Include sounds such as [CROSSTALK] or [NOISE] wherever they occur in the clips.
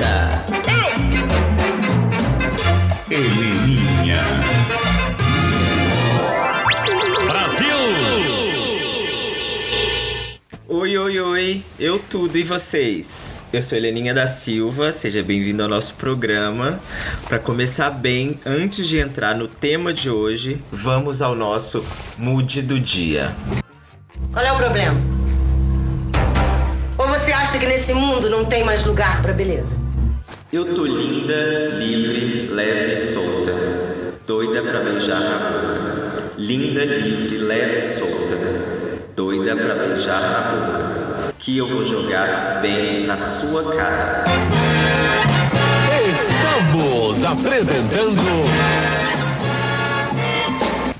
solta. Heleninha. Oi, oi, oi, eu tudo e vocês? Eu sou Heleninha da Silva, seja bem-vindo ao nosso programa. Para começar bem, antes de entrar no tema de hoje, vamos ao nosso mood do dia. Qual é o problema? Ou você acha que nesse mundo não tem mais lugar pra beleza? Eu tô linda, livre, leve e solta, doida pra beijar na boca. Linda, livre, leve e solta, doida pra beijar na boca. Que eu vou jogar bem na sua cara. Estamos apresentando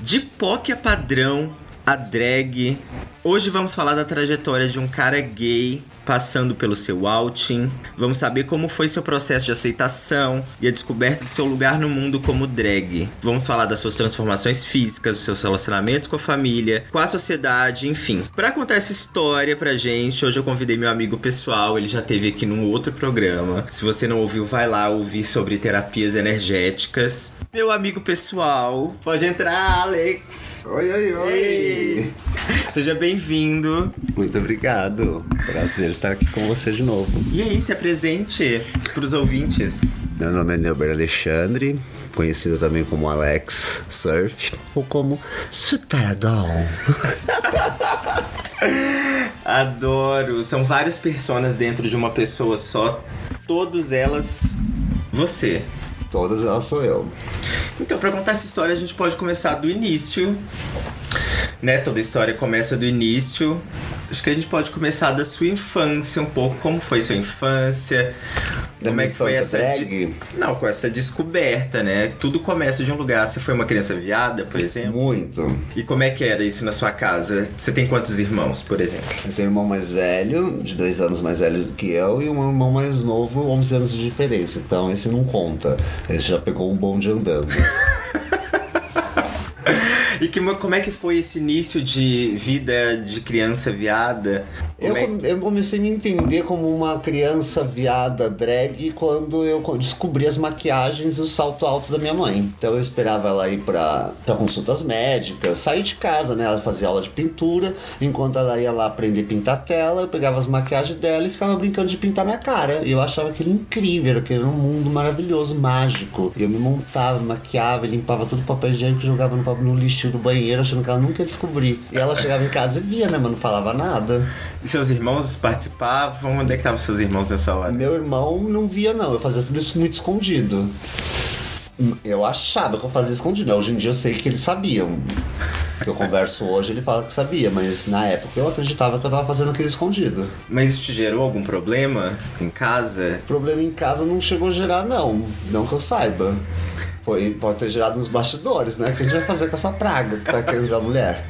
De POC a padrão, a drag. Hoje vamos falar da trajetória de um cara gay passando pelo seu outing. Vamos saber como foi seu processo de aceitação e a descoberta de seu lugar no mundo como drag. Vamos falar das suas transformações físicas, dos seus relacionamentos com a família, com a sociedade, enfim. Pra contar essa história pra gente, hoje eu convidei meu amigo pessoal, ele já teve aqui num outro programa. Se você não ouviu, vai lá ouvir sobre terapias energéticas. Meu amigo pessoal, pode entrar, Alex. Oi, oi, oi. Ei. Seja bem-vindo. Muito obrigado. Prazer estar aqui com você de novo. E aí, se apresente pros ouvintes. Meu nome é Neuber Alexandre, conhecido também como Alex Surf ou como Sutaradol. [LAUGHS] Adoro. São várias personas dentro de uma pessoa só. Todas elas você. Todas elas sou eu. Então, pra contar essa história, a gente pode começar do início. Né? Toda história começa do início. Acho que a gente pode começar da sua infância um pouco. Como foi sua infância? Da como é que foi essa. de-? Não, com essa descoberta, né? Tudo começa de um lugar. Você foi uma criança viada, por exemplo? Muito. E como é que era isso na sua casa? Você tem quantos irmãos, por exemplo? Eu tenho um irmão mais velho, de dois anos mais velho do que eu, e um irmão mais novo, 11 anos de diferença. Então esse não conta. Esse já pegou um bonde andando. [LAUGHS] E que, como é que foi esse início de vida de criança viada? Eu, é- eu comecei a me entender como uma criança viada drag quando eu co- descobri as maquiagens e os salto altos da minha mãe. Então eu esperava ela ir pra, pra consultas médicas, sair de casa, né? Ela fazia aula de pintura, enquanto ela ia lá aprender a pintar tela, eu pegava as maquiagens dela e ficava brincando de pintar minha cara. E eu achava aquilo incrível, aquele era um mundo maravilhoso, mágico. E eu me montava, maquiava, limpava todo o papel higiênico, jogava no, no lixo do banheiro, achando que ela nunca ia descobrir. E ela chegava em casa e via, né? Mas não falava nada. E seus irmãos participavam? Onde é que estavam seus irmãos nessa hora? Meu irmão não via, não. Eu fazia tudo isso muito escondido. Eu achava que eu fazia escondido. Hoje em dia eu sei que eles sabiam. Que eu converso hoje, ele fala que sabia, mas na época eu acreditava que eu tava fazendo aquele escondido. Mas isso te gerou algum problema em casa? Problema em casa não chegou a gerar, não. Não que eu saiba. Foi, pode ter gerado nos bastidores, né? O que a gente vai fazer com essa praga que tá querendo virar mulher?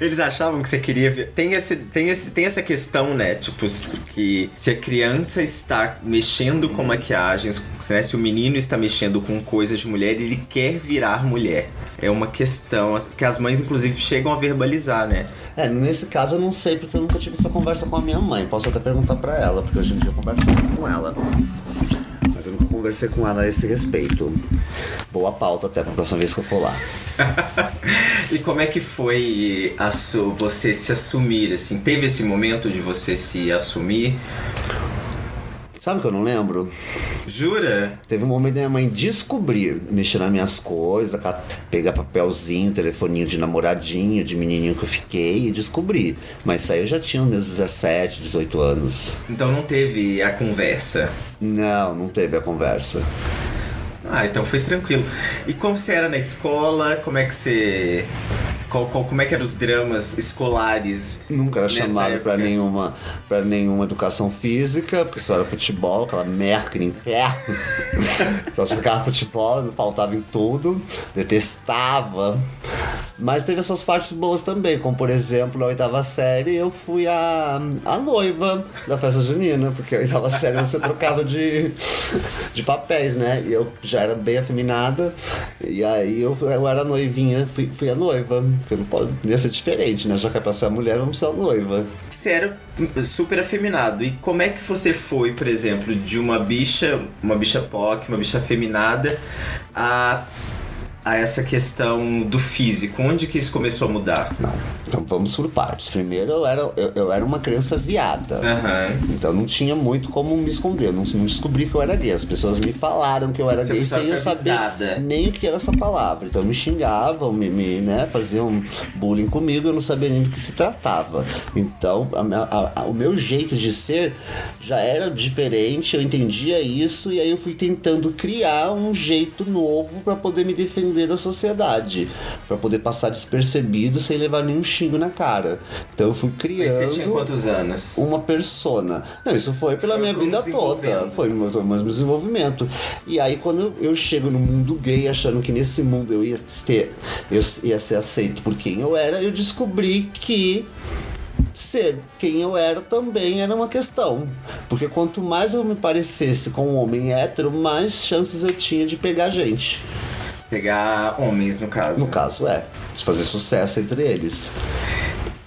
Eles achavam que você queria ver. Tem, esse, tem, esse, tem essa questão, né? Tipo, que se a criança está mexendo com maquiagens, né? se o menino está mexendo com coisas de mulher, ele quer virar mulher. É uma questão que as mães, inclusive, chegam a verbalizar, né? É, nesse caso eu não sei porque eu nunca tive essa conversa com a minha mãe. Posso até perguntar pra ela, porque hoje em dia eu converso muito com ela. Conversei com ela a esse respeito. Boa pauta até pra próxima vez que eu for lá. [LAUGHS] e como é que foi a você se assumir, assim? Teve esse momento de você se assumir? Sabe o que eu não lembro? Jura? Teve um momento da minha mãe descobrir, mexer nas minhas coisas, pegar papelzinho, telefoninho de namoradinho, de menininho que eu fiquei e descobrir. Mas isso aí eu já tinha meus 17, 18 anos. Então não teve a conversa. Não, não teve a conversa. Ah, então foi tranquilo. E como você era na escola? Como é que você. Qual, qual- como é que eram os dramas escolares? Nunca era chamado pra época? nenhuma, pra nenhuma educação física, porque só era futebol, aquela merda que inferno. [LAUGHS] só jogava futebol, não faltava em tudo. Detestava. Mas teve essas partes boas também, como por exemplo, na oitava série eu fui a, a noiva da festa junina, porque na oitava [LAUGHS] série você trocava de, de papéis, né? E eu já era bem afeminada, e aí eu, eu era noivinha, fui, fui a noiva, porque não pode ia ser diferente, né? Já que é pra ser a mulher, vamos ser a noiva. Você era super afeminado. E como é que você foi, por exemplo, de uma bicha, uma bicha POC, uma bicha afeminada, a a essa questão do físico? Onde que isso começou a mudar? Não, então vamos por partes. Primeiro, eu era, eu, eu era uma criança viada. Aham. Então não tinha muito como me esconder. Não, não descobri que eu era gay. As pessoas me falaram que eu era Você gay sem eu saber avisada. nem o que era essa palavra. Então me xingavam, me, me né, faziam bullying comigo, eu não sabia nem do que se tratava. Então a a- a- o meu jeito de ser já era diferente, eu entendia isso e aí eu fui tentando criar um jeito novo para poder me defender da sociedade, para poder passar despercebido sem levar nenhum xingo na cara. Então eu fui Mas criando você tinha quantos anos? uma persona. Não, isso foi pela Foi minha vida toda. Foi no meu, meu desenvolvimento. E aí, quando eu, eu chego no mundo gay, achando que nesse mundo eu ia, ter, eu ia ser aceito por quem eu era, eu descobri que ser quem eu era também era uma questão. Porque quanto mais eu me parecesse com um homem hétero, mais chances eu tinha de pegar gente. Pegar homens, no caso. No caso, é. De fazer sucesso entre eles.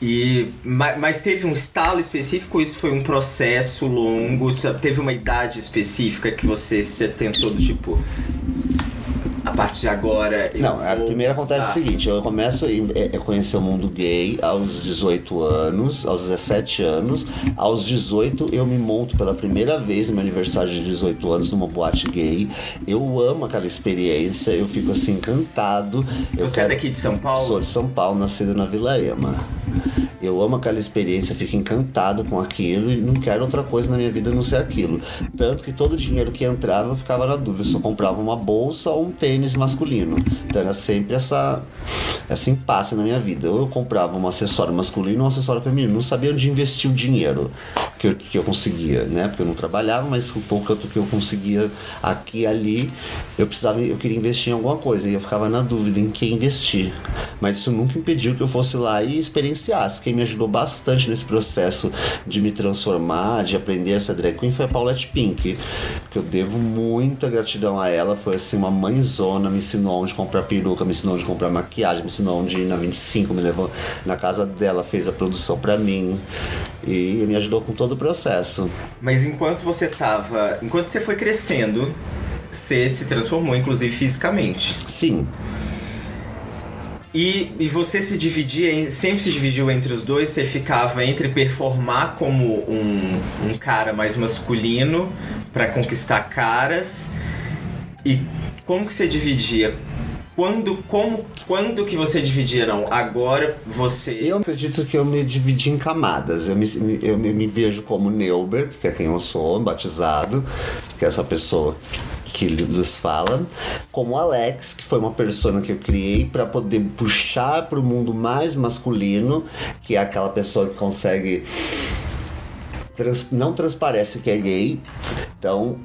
E, ma- mas teve um estalo específico ou isso foi um processo longo? Teve uma idade específica que você se tentou do tipo. A partir de agora. Não, a vou primeira acontece mudar"? o seguinte, eu começo a é- é conhecer o mundo gay aos 18 anos, aos 17 anos. Aos 18 eu me monto pela primeira vez no meu aniversário de 18 anos numa boate gay. Eu amo aquela experiência, eu fico assim encantado. Eu Você é daqui de São Paulo? Sou de São Paulo, nascido na Vila Ema. Eu amo aquela experiência, fico encantado com aquilo e não quero outra coisa na minha vida a não ser aquilo. Tanto que todo o dinheiro que entrava eu ficava na dúvida se eu comprava uma bolsa ou um tênis masculino. Então era sempre essa, essa impasse na minha vida. Ou eu comprava um acessório masculino ou um acessório feminino. Não sabia onde investir o dinheiro que eu, que eu conseguia, né? Porque eu não trabalhava, mas o pouco que eu conseguia aqui e ali, eu precisava, eu queria investir em alguma coisa. E eu ficava na dúvida em que investir. Mas isso nunca impediu que eu fosse lá e experienciasse. Quem me ajudou bastante nesse processo de me transformar, de aprender a ser drag queen, foi a Paulette Pink. Que eu devo muita gratidão a ela. Foi assim, uma mãezona, me ensinou onde comprar peruca, me ensinou onde comprar maquiagem, me ensinou onde ir na 25, me levou na casa dela, fez a produção pra mim. E me ajudou com todo o processo. Mas enquanto você tava. Enquanto você foi crescendo, você se transformou, inclusive fisicamente. Sim, E, e você se dividia, em- sempre se dividiu entre os dois, você ficava entre performar como um, um cara mais masculino pra conquistar caras e como que você dividia? Quando, como, quando que você dividia? Não, agora você... Eu acredito que eu me dividi em camadas. Eu me, eu me, me vejo como Neuber, que é quem eu sou, batizado, que é essa pessoa que nos fala, como Alex, que foi uma persona que eu criei para poder puxar para o mundo mais masculino, que é aquela pessoa que consegue trans- não transparece que é gay, então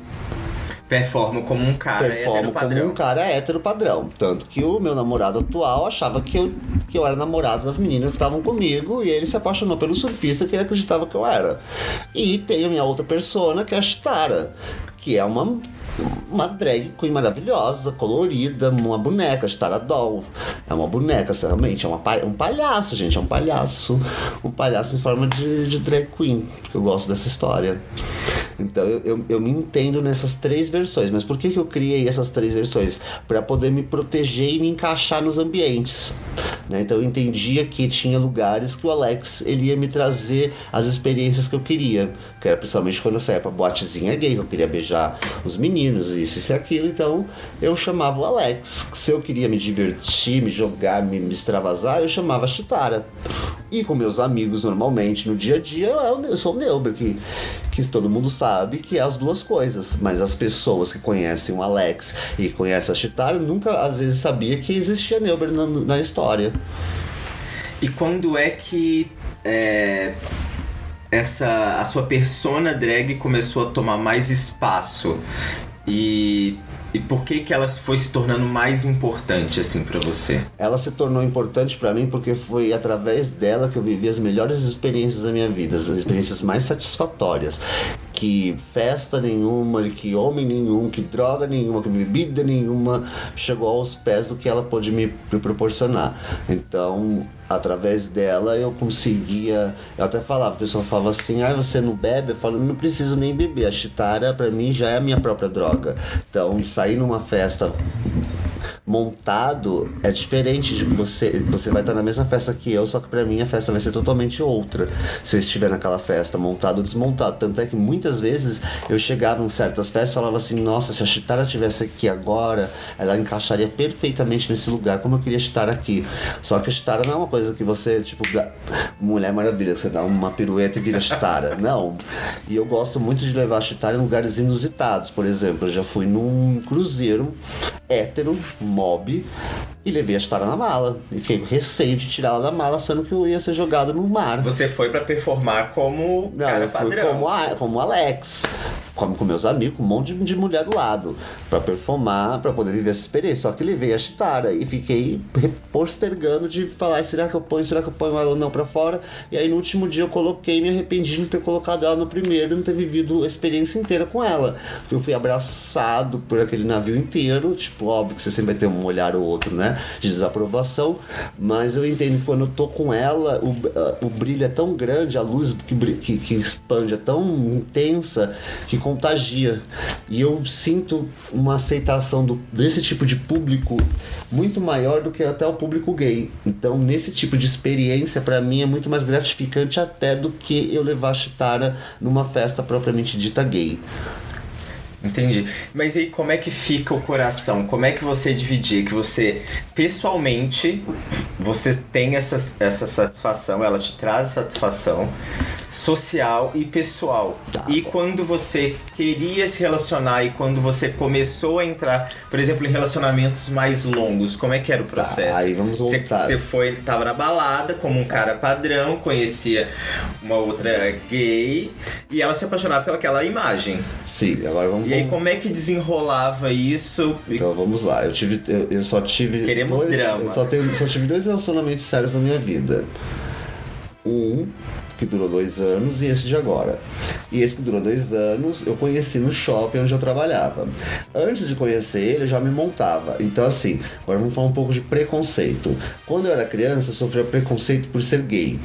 Performa como um cara performo hétero como um cara hétero padrão. Tanto que o meu namorado atual achava que eu, que eu era namorado das meninas que estavam comigo e ele se apaixonou pelo surfista que ele acreditava que eu era. E tem a minha outra persona que é a Chitara, que é uma, uma drag queen maravilhosa, colorida, uma boneca, Chitara Doll. É uma boneca, realmente, é uma, um palhaço, gente, é um palhaço. Um palhaço em forma de, de drag queen, que eu gosto dessa história. Então eu, eu, eu me entendo nessas três versões. Mas por que, que eu criei essas três versões? Para poder me proteger e me encaixar nos ambientes. né? Então eu entendia que tinha lugares que o Alex ele ia me trazer as experiências que eu queria. Que era principalmente quando eu saía pra boatezinha gay, que eu queria beijar os meninos, isso, isso e aquilo. Então eu chamava o Alex. Se eu queria me divertir, me jogar, me, me extravasar, eu chamava a Chitara. E com meus amigos, normalmente, no dia a dia, eu, eu sou o Neuber, que, que todo mundo sabe que é as duas coisas. Mas as pessoas que conhecem o Alex e conhecem a Chitara nunca, às vezes, sabia que existia Neuber na, na história. E quando é que é, essa a sua persona drag começou a tomar mais espaço? E E por que que ela foi se tornando mais importante assim pra você? Ela se tornou importante pra mim porque foi através dela que eu vivi as melhores experiências da minha vida, as experiências mais satisfatórias. Que festa nenhuma, que homem nenhum, que droga nenhuma, que bebida nenhuma chegou aos pés do que ela pôde me, proporcionar. Então, através dela eu conseguia. Eu até falava, o pessoal falava assim: ah, você não bebe? Eu falo, não preciso nem beber. A chitara pra mim já é a minha própria droga. Então, sair numa festa montado é diferente de você. Você vai estar na mesma festa que eu, só que pra mim a festa vai ser totalmente outra. Se eu estiver naquela festa montado ou desmontado. Tanto é que muitas vezes eu chegava em certas festas e falava assim: nossa, se a Chitara estivesse aqui agora, ela encaixaria perfeitamente nesse lugar, como eu queria estar aqui. Só que a Chitara não é uma coisa que você, tipo, Mulher Maravilha, você dá uma pirueta e vira Chitara. [LAUGHS] Não. E eu gosto muito de levar a Chitara em lugares inusitados. Por exemplo, eu já fui num cruzeiro hétero, mob, e levei a Chitara na mala. E fiquei com receio de tirá-la da mala, sendo que eu ia ser jogado no mar. Você foi pra performar como Não, cara eu fui padrão. como, a, como Alex. Como com meus amigos, com um monte de, de mulher do lado. Pra performar, pra poder viver essa experiência. Só que levei a Chitara e fiquei postergando de falar: será que eu ponho, será que eu ponho ela ou não pra fora? E aí no último dia eu coloquei e me arrependi de não ter colocado ela no primeiro e não ter vivido a experiência inteira com ela. Porque eu fui abraçado por aquele navio inteiro. Tipo, óbvio que você sempre vai ter um olhar ou outro, né? De desaprovação. Mas eu entendo que quando eu tô com ela, o, o brilho é tão grande, a luz que, que, que expande é tão intensa que contagia. E eu sinto uma aceitação do, desse tipo de público muito maior do que até o público gay. Então, nesse tipo de experiência, pra mim é muito mais gratificante até do que eu levar a Chitara numa festa propriamente dita gay. Entendi. Mas aí como é que fica o coração? Como é que você dividir? Que você, pessoalmente, você tem essa, essa satisfação, ela te traz satisfação social e pessoal. Tá e bom. quando você queria se relacionar e quando você começou a entrar, por exemplo, em relacionamentos mais longos, como é que era o processo? Tá, aí vamos Você, voltar. você foi, tava na balada como um cara padrão, conhecia uma outra gay e ela se apaixonava pelaquela imagem. Sim, agora vamos E aí, como é que desenrolava isso? Então vamos lá, eu tive. Eu, eu só tive. Queremos dois, drama. Eu só, tenho, só tive dois relacionamentos sérios na minha vida. Um que durou dois anos e esse de agora. E esse que durou dois anos eu conheci no shopping onde eu trabalhava. Antes de conhecer ele, eu já me montava. Então, assim, agora vamos falar um pouco de preconceito. Quando eu era criança, eu sofria preconceito por ser gay.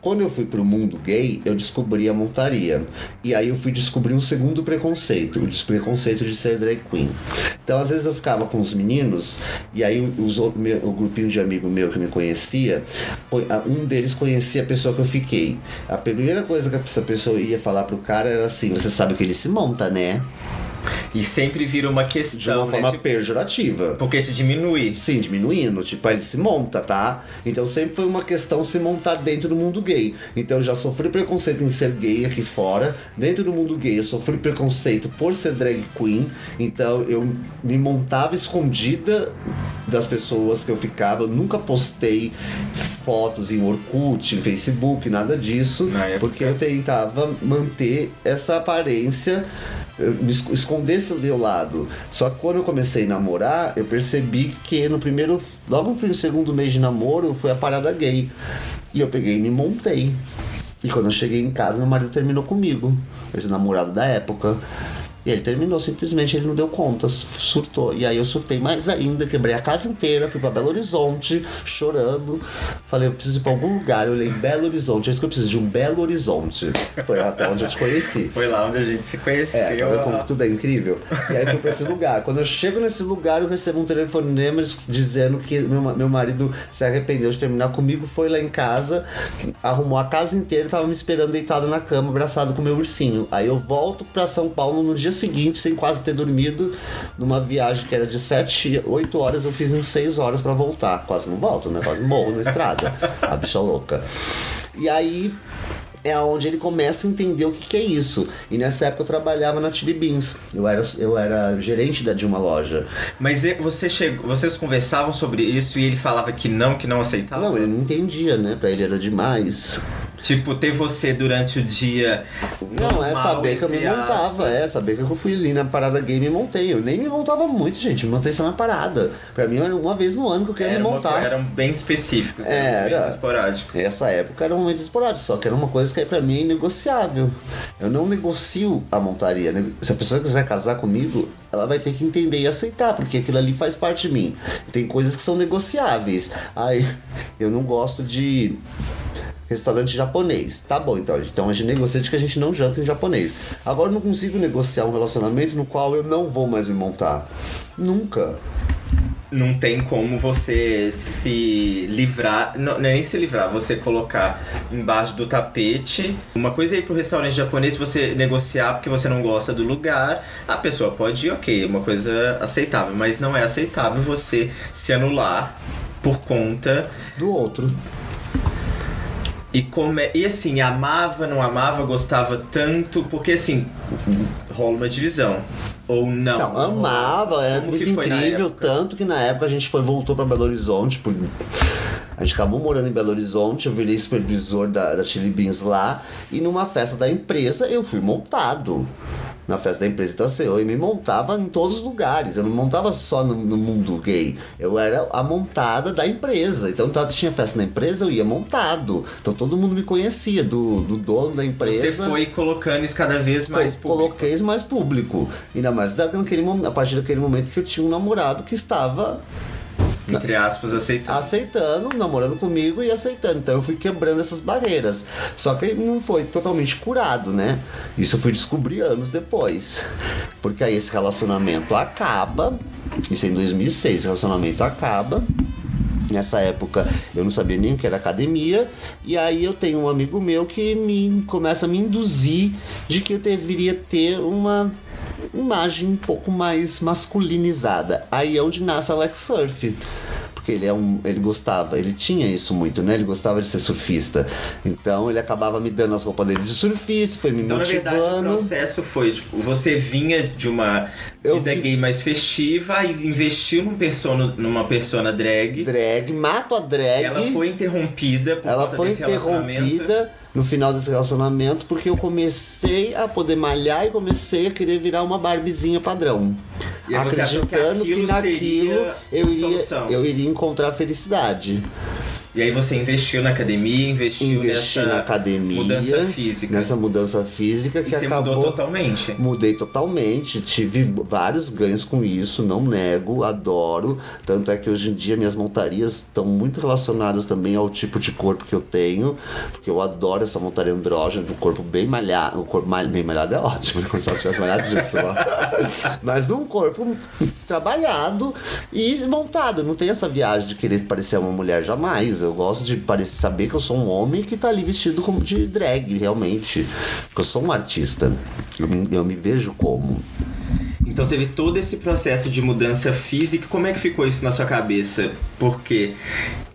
Quando eu fui pro mundo gay, eu descobri a montaria. E aí eu fui descobrir um segundo preconceito, o preconceito de ser drag queen. Então, às vezes eu ficava com os meninos, e aí os, outros- meu- o grupinho de amigo meu que me conhecia, um deles conhecia a pessoa que eu fiquei. A primeira coisa que essa pessoa ia falar pro cara era assim: Você sabe que ele se monta, né? E sempre vira uma De questão, uma né? forma Tipo, pejorativa. porque te diminui. Sim, diminuindo, tipo, aí ele se monta, tá? Então sempre foi uma questão se montar dentro do mundo gay. Então eu já sofri preconceito em ser gay aqui fora. Dentro do mundo gay eu sofri preconceito por ser drag queen. Então eu me montava escondida das pessoas que eu ficava. Eu nunca postei fotos em Orkut, em Facebook, nada disso. Porque eu tentava manter essa aparência eu me es- esconder esse meu lado. Só que quando eu comecei a namorar, eu percebi que no primeiro, logo no segundo mês de namoro, foi a parada gay. E eu peguei e me montei. E quando eu cheguei em casa, meu marido terminou comigo, esse namorado da época. E ele terminou, simplesmente ele não deu conta, surtou. E aí eu surtei mais ainda, quebrei a casa inteira, fui pra Belo Horizonte, chorando. Falei, eu preciso ir pra algum lugar. Eu olhei Belo Horizonte, é isso que eu preciso de um Belo Horizonte. Foi até onde eu te conheci. Foi lá onde a gente se É, conheceu. vendo como tudo é incrível? E aí fui pra esse lugar. Quando eu chego nesse lugar, eu recebo um telefonema dizendo que meu, meu marido se arrependeu de terminar comigo, foi lá em casa, arrumou a casa inteira e tava me esperando deitado na cama, abraçado com meu ursinho. Aí eu volto pra São Paulo no dia seguinte, sem quase ter dormido, numa viagem que era de 7, 8 horas, eu fiz em 6 horas pra voltar. Quase não volto, né? Quase morro na estrada. [LAUGHS] A bicha louca. E aí é onde ele começa a entender o que, que é isso. E nessa época eu trabalhava na Chili Beans. Eu era, eu era gerente da, de uma loja. Mas você chegou, vocês conversavam sobre isso e ele falava que não, que não aceitava? Não, ele não entendia, né? Pra ele era demais. Tipo, ter você durante o dia. Não, é normal, saber que eu me montava, aspas. é saber que eu fui ali na parada gay e montei. Eu nem me montava muito, gente, me montei só na parada. Pra mim era uma vez no ano que eu queria Era me uma- montar. eram bem específicos, É, eram era. momentos esporádicos. Essa época era um momento esporádico, só que era uma coisa que pra mim é inegociável. Eu não negocio a montaria. né? Se a pessoa quiser casar comigo, ela vai ter que entender e aceitar, porque aquilo ali faz parte de mim. Tem coisas que são negociáveis. Aí, eu não gosto de restaurante japonês. Tá bom, então. Então a gente negocia de que a gente não janta em japonês. Agora eu não consigo negociar um relacionamento no qual eu não vou mais me montar. Nunca. Não tem como você se livrar, não, é nem se livrar, você colocar embaixo do tapete. Uma coisa é ir pro restaurante japonês você negociar porque você não gosta do lugar. A pessoa pode ir, ok, é uma coisa aceitável, mas não é aceitável você se anular por conta Do outro. E como é, e assim, amava, não amava, gostava tanto, porque assim, rola uma divisão. Ou não. Não, amava, era Como muito incrível, tanto que na época a gente foi, voltou pra Belo Horizonte, por... a gente acabou morando em Belo Horizonte, eu virei supervisor da, da Chili Beans lá, e numa festa da empresa eu fui montado. Na festa da empresa, então assim, eu me montava em todos os lugares, eu não montava só no, no mundo gay, eu era a montada da empresa, então tanto tinha festa na empresa, eu ia montado, então todo mundo me conhecia, do, do dono da empresa. Você foi colocando isso cada vez mais eu público. coloquei isso mais público. Ainda mais momento- a partir daquele momento que eu tinha um namorado que estava Entre aspas, aceitando. aceitando, namorando comigo e aceitando. Então eu fui quebrando essas barreiras. Só que não foi totalmente curado, né? Isso eu fui descobrir anos depois. Porque aí esse relacionamento acaba. Isso é em 2006, esse relacionamento acaba. Nessa época eu não sabia nem o que era academia, e aí eu tenho um amigo meu que me começa a me induzir de que eu deveria ter uma imagem um pouco mais masculinizada. Aí é onde nasce Alex Surf. Porque ele é um. ele gostava, ele tinha isso muito, né? Ele gostava de ser surfista. Então ele acabava me dando as roupas dele de surfista, foi me Então, na verdade, o motivando. processo foi, tipo, você vinha de uma Eu vida vi- gay mais festiva e investiu num persona, numa persona drag. Drag, mato a drag. Ela foi interrompida por Ela conta foi desse relacionamento. interrompida no final desse relacionamento porque eu comecei a poder malhar e comecei a querer virar uma Barbizinha padrão. E achou que Acreditando aquilo seria eu a iria, solução. eu iria encontrar felicidade. E aí você investiu na academia, investiu Investi nessa na academia. mudança física. Nessa mudança física que e você acabou. mudou totalmente. Mudei totalmente, tive vários ganhos com isso, não nego, adoro. Tanto é que hoje em dia minhas montarias estão muito relacionadas também ao tipo de corpo que eu tenho, porque eu adoro essa montaria andrógena, do corpo bem malhado. O corpo mal- bem malhado é ótimo? Como se ela tivesse malhado disso. [LAUGHS] Mas de um corpo trabalhado e montado. Não tem essa viagem de querer parecer uma mulher jamais. Eu gosto de parecer, saber que eu sou um homem que tá ali vestido como de drag, realmente. Porque eu sou um artista. Eu me, eu me vejo como. Então teve todo esse processo de mudança física. Como é que ficou isso na sua cabeça? Porque,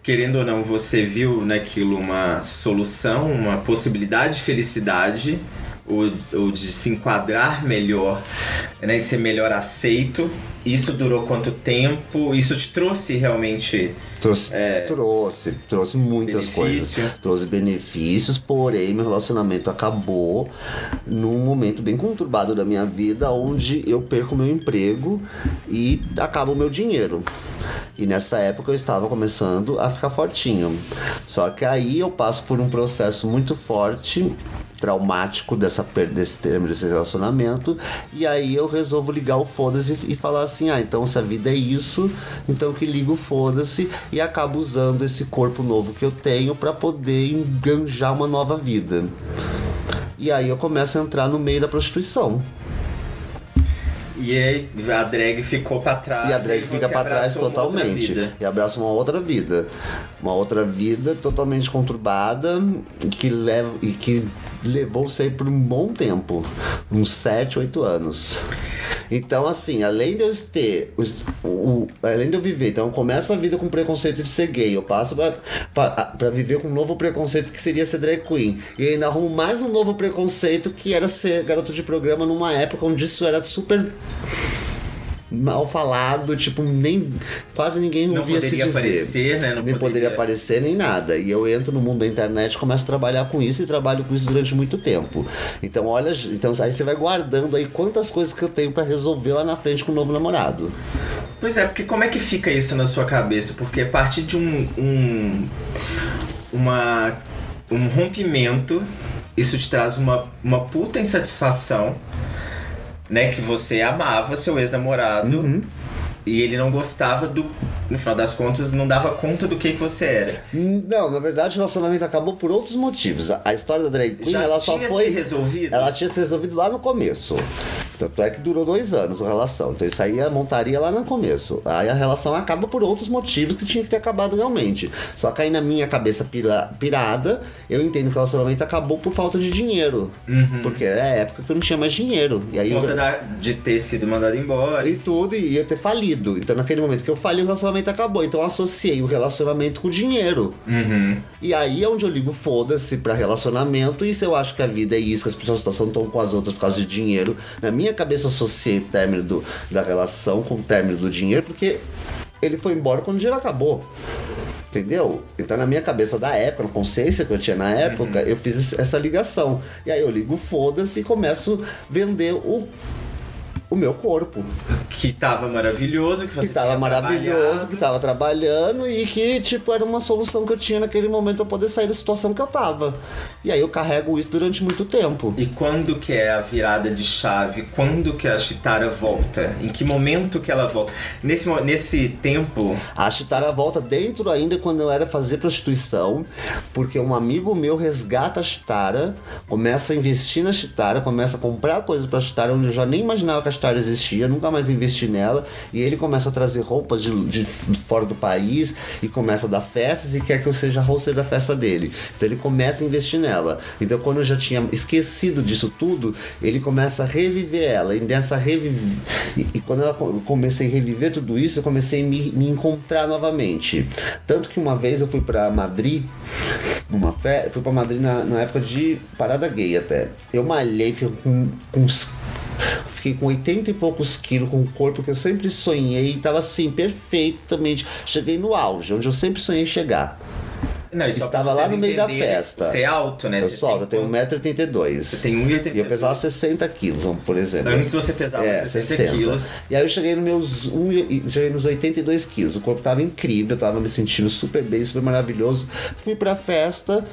querendo ou não, você viu naquilo uma solução, uma possibilidade de felicidade, ou, ou de se enquadrar melhor, né, e ser melhor aceito. Isso durou quanto tempo? Isso te trouxe realmente. Trouxe, É. trouxe, trouxe muitas Benefício. coisas. Trouxe benefícios, porém meu relacionamento acabou num momento bem conturbado da minha vida, onde eu perco meu emprego e acaba o meu dinheiro. E nessa época eu estava começando a ficar fortinho. Só que aí eu passo por um processo muito forte traumático dessa perda desse termo desse relacionamento e aí eu resolvo ligar o foda-se e falar assim ah então se a vida é isso então que ligo o foda-se e acabo usando esse corpo novo que eu tenho para poder enganjar uma nova vida. E aí eu começo a entrar no meio da prostituição. E aí a drag ficou pra trás. e a drag você fica pra trás totalmente. e abraça uma outra vida. Uma outra vida totalmente conturbada que leva e que levou isso aí por um bom tempo uns 7, 8 anos. Então assim além de eu ter o, o- além de eu viver então eu começo a vida com preconceito de ser gay. Eu passo pra, pra, pra viver com um novo preconceito que seria ser drag queen. E ainda arrumo mais um novo preconceito que era ser garoto de programa numa época onde isso era super mal falado, tipo, nem quase ninguém Não ouvia se dizer. aparecer, né? Não nem poderia poderia- aparecer nem nada. E eu entro no mundo da internet, começo a trabalhar com isso e trabalho com isso durante muito tempo. Então, olha, então aí você vai guardando aí quantas coisas que eu tenho pra resolver lá na frente com o novo namorado. Pois é, porque como é que fica isso na sua cabeça? Porque a partir de um. um uma, um rompimento, isso te traz uma, uma puta insatisfação, né? Que você amava seu ex-namorado Uhum. e ele não gostava do. No final das contas, não dava conta do que, que você era. Não, na verdade o relacionamento acabou por outros motivos. A- A história da drag queen, Já ela só tinha foi. se resolvido? Ela tinha se resolvido lá no começo. Tanto é que durou dois anos a relação. Então isso aí é montaria lá no começo. Aí a relação acaba por outros motivos que tinha que ter acabado realmente. Só que aí na minha cabeça pira- pirada, eu entendo que o relacionamento acabou por falta de dinheiro. Porque é a época que eu não tinha mais dinheiro. E aí Por eu, conta da- de ter sido mandado embora. e tudo e ia ter falido. Então, naquele momento que eu falei, o relacionamento acabou. Então, eu associei o relacionamento com o dinheiro. E aí é onde eu ligo foda-se pra relacionamento. E se eu acho que a vida é isso, que as pessoas estão estão com as outras por causa de dinheiro. Na minha cabeça, eu associei o término do- da relação com o término do dinheiro, porque ele foi embora quando o dinheiro acabou. Entendeu? Então, na minha cabeça da época, na consciência que eu tinha na época, eu fiz essa ligação. E aí eu ligo foda-se e começo a vender o, o meu corpo Que tava maravilhoso, que você que tava maravilhoso, trabalhado. que tava trabalhando e que, tipo, era uma solução que eu tinha naquele momento pra poder sair da situação que eu tava. E aí eu carrego isso durante muito tempo. E quando que é a virada de chave? Quando que a Chitara volta? Em que momento que ela volta? Nesse, nesse tempo, A Chitara volta dentro ainda quando eu era fazer prostituição, porque um amigo meu resgata a Chitara, começa a investir na Chitara, começa a comprar coisas pra Chitara, onde eu já nem imaginava que a Chitara existia, nunca mais investi nela, e ele começa a trazer roupas de, de fora do país e começa a dar festas e quer que eu seja host da festa dele. Então ele começa a investir nela. Então quando eu já tinha esquecido disso tudo, ele começa a reviver ela. E nessa reviv... e, e quando eu co- comecei a reviver tudo isso, eu comecei a me, me encontrar novamente. Tanto que uma vez eu fui pra Madrid, numa fe... eu fui pra Madrid na, na época de parada gay até. Eu malhei, com, com uns Fiquei com 80 e poucos quilos, com um corpo que eu sempre sonhei, e tava assim, perfeitamente. Cheguei no auge, onde eu sempre sonhei chegar. Não, só Estava lá no meio da festa. Você é alto, né? Eu Você sou alto, eu tenho quanto? 1,82m. Você tem 1,82. E eu pesava 60 quilos, por exemplo. Antes você pesava 60 quilos. E aí eu cheguei nos meus um, cheguei nos 82 quilos. O corpo tava incrível, eu tava me sentindo super bem, super maravilhoso. Fui pra festa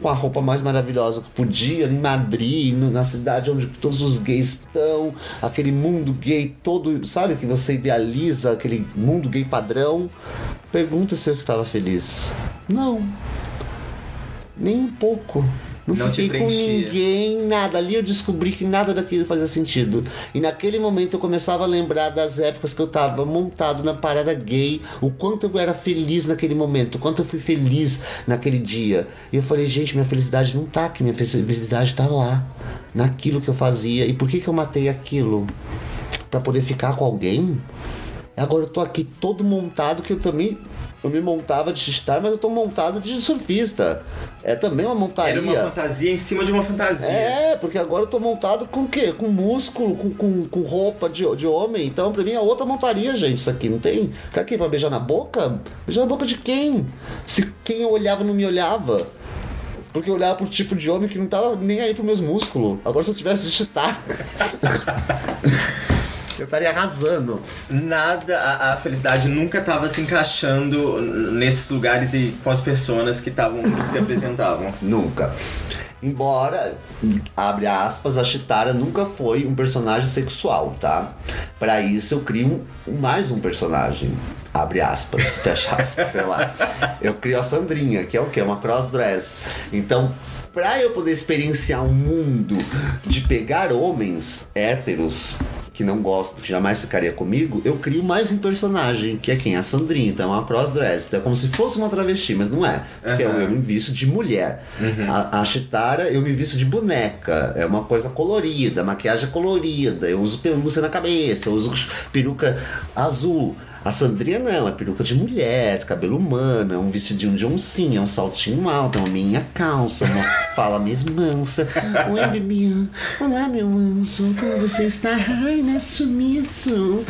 com a roupa mais maravilhosa que podia, em Madrid, na cidade onde todos os gays estão, aquele mundo gay todo, sabe que você idealiza aquele mundo gay padrão. Pergunta se eu estava feliz. Não. Nem um pouco. Não, Não fiquei com ninguém, nada. Ali eu descobri que nada daquilo fazia sentido. E naquele momento eu começava a lembrar das épocas que eu tava montado na parada gay, o quanto eu era feliz naquele momento, o quanto eu fui feliz naquele dia. E eu falei, gente, minha felicidade não tá aqui, minha felicidade tá lá, naquilo que eu fazia. E por que, que eu matei aquilo? Pra poder ficar com alguém? Agora eu tô aqui todo montado que eu também. Eu me montava de estar, mas eu tô montado de surfista. É também uma montaria. Era uma fantasia em cima de uma fantasia. É, porque agora eu tô montado com o quê? Com músculo, com, com, com roupa de, de homem. Então, pra mim, é outra montaria, gente. Isso aqui não tem. Fica aqui pra beijar na boca? Beijar na boca de quem? Se quem eu olhava não me olhava. Porque eu olhava pro tipo de homem que não tava nem aí pros meus músculos. Agora, se eu tivesse de chitar. [LAUGHS] eu estaria arrasando. Nada, a, a felicidade nunca estava se encaixando nesses lugares e com as pessoas que estavam que se apresentavam. Nunca. Embora, abre aspas, a Chitara nunca foi um personagem sexual, tá? Pra isso eu crio um, mais um personagem. Abre aspas, [LAUGHS] fecha aspas, sei lá. Eu crio a Sandrinha, que é o quê? Uma crossdress. Então, pra eu poder experienciar um mundo de pegar homens héteros que não gosto, que jamais ficaria comigo, eu crio mais um personagem, que é quem? A Sandrinha. Então é uma crossdress. Então é como se fosse uma travesti, mas não é. Porque eu, Aham. eu me visto de mulher. A, a Chitara, eu me visto de boneca. É uma coisa colorida, maquiagem colorida. Eu uso pelúcia na cabeça, eu uso peruca azul. A Sandrinha não, é peruca de mulher, cabelo humano, é um vestidinho de oncinha, um saltinho alto, uma minha calça, uma [LAUGHS] fala mesmo mansa. Oi, bebê. Olá, meu anjo. Como você está? Ai, nice to meet you.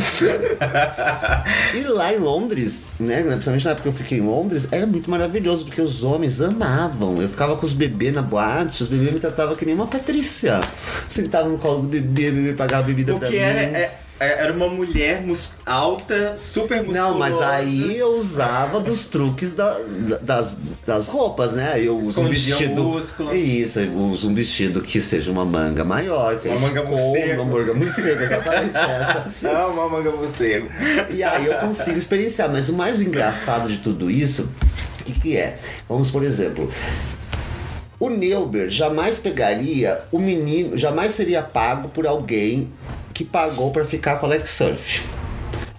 E lá em Londres, né? Principalmente na época que eu fiquei em Londres, era muito maravilhoso, porque os homens amavam. Eu ficava com os bebês na boate, os bebês me tratavam que nem uma Patrícia. Sentava no colo do bebê, o bebê pagava bebida pra Porque mim. é- é- era uma mulher mus- alta, super musculosa. Não, mas aí eu usava dos truques da- da- das, das roupas, né? Eu uso um vestido. músculo. Isso, eu uso um vestido que seja uma manga maior, que Uma eu manga morcego. Uma manga morcego, exatamente [LAUGHS] essa. Ah, uma manga morcego. E aí eu consigo experienciar. Mas o mais engraçado de tudo isso, o que, que é? Vamos, por exemplo. O Neuber jamais pegaria o menino, jamais seria pago por alguém que pagou pra ficar com o Alex Surf.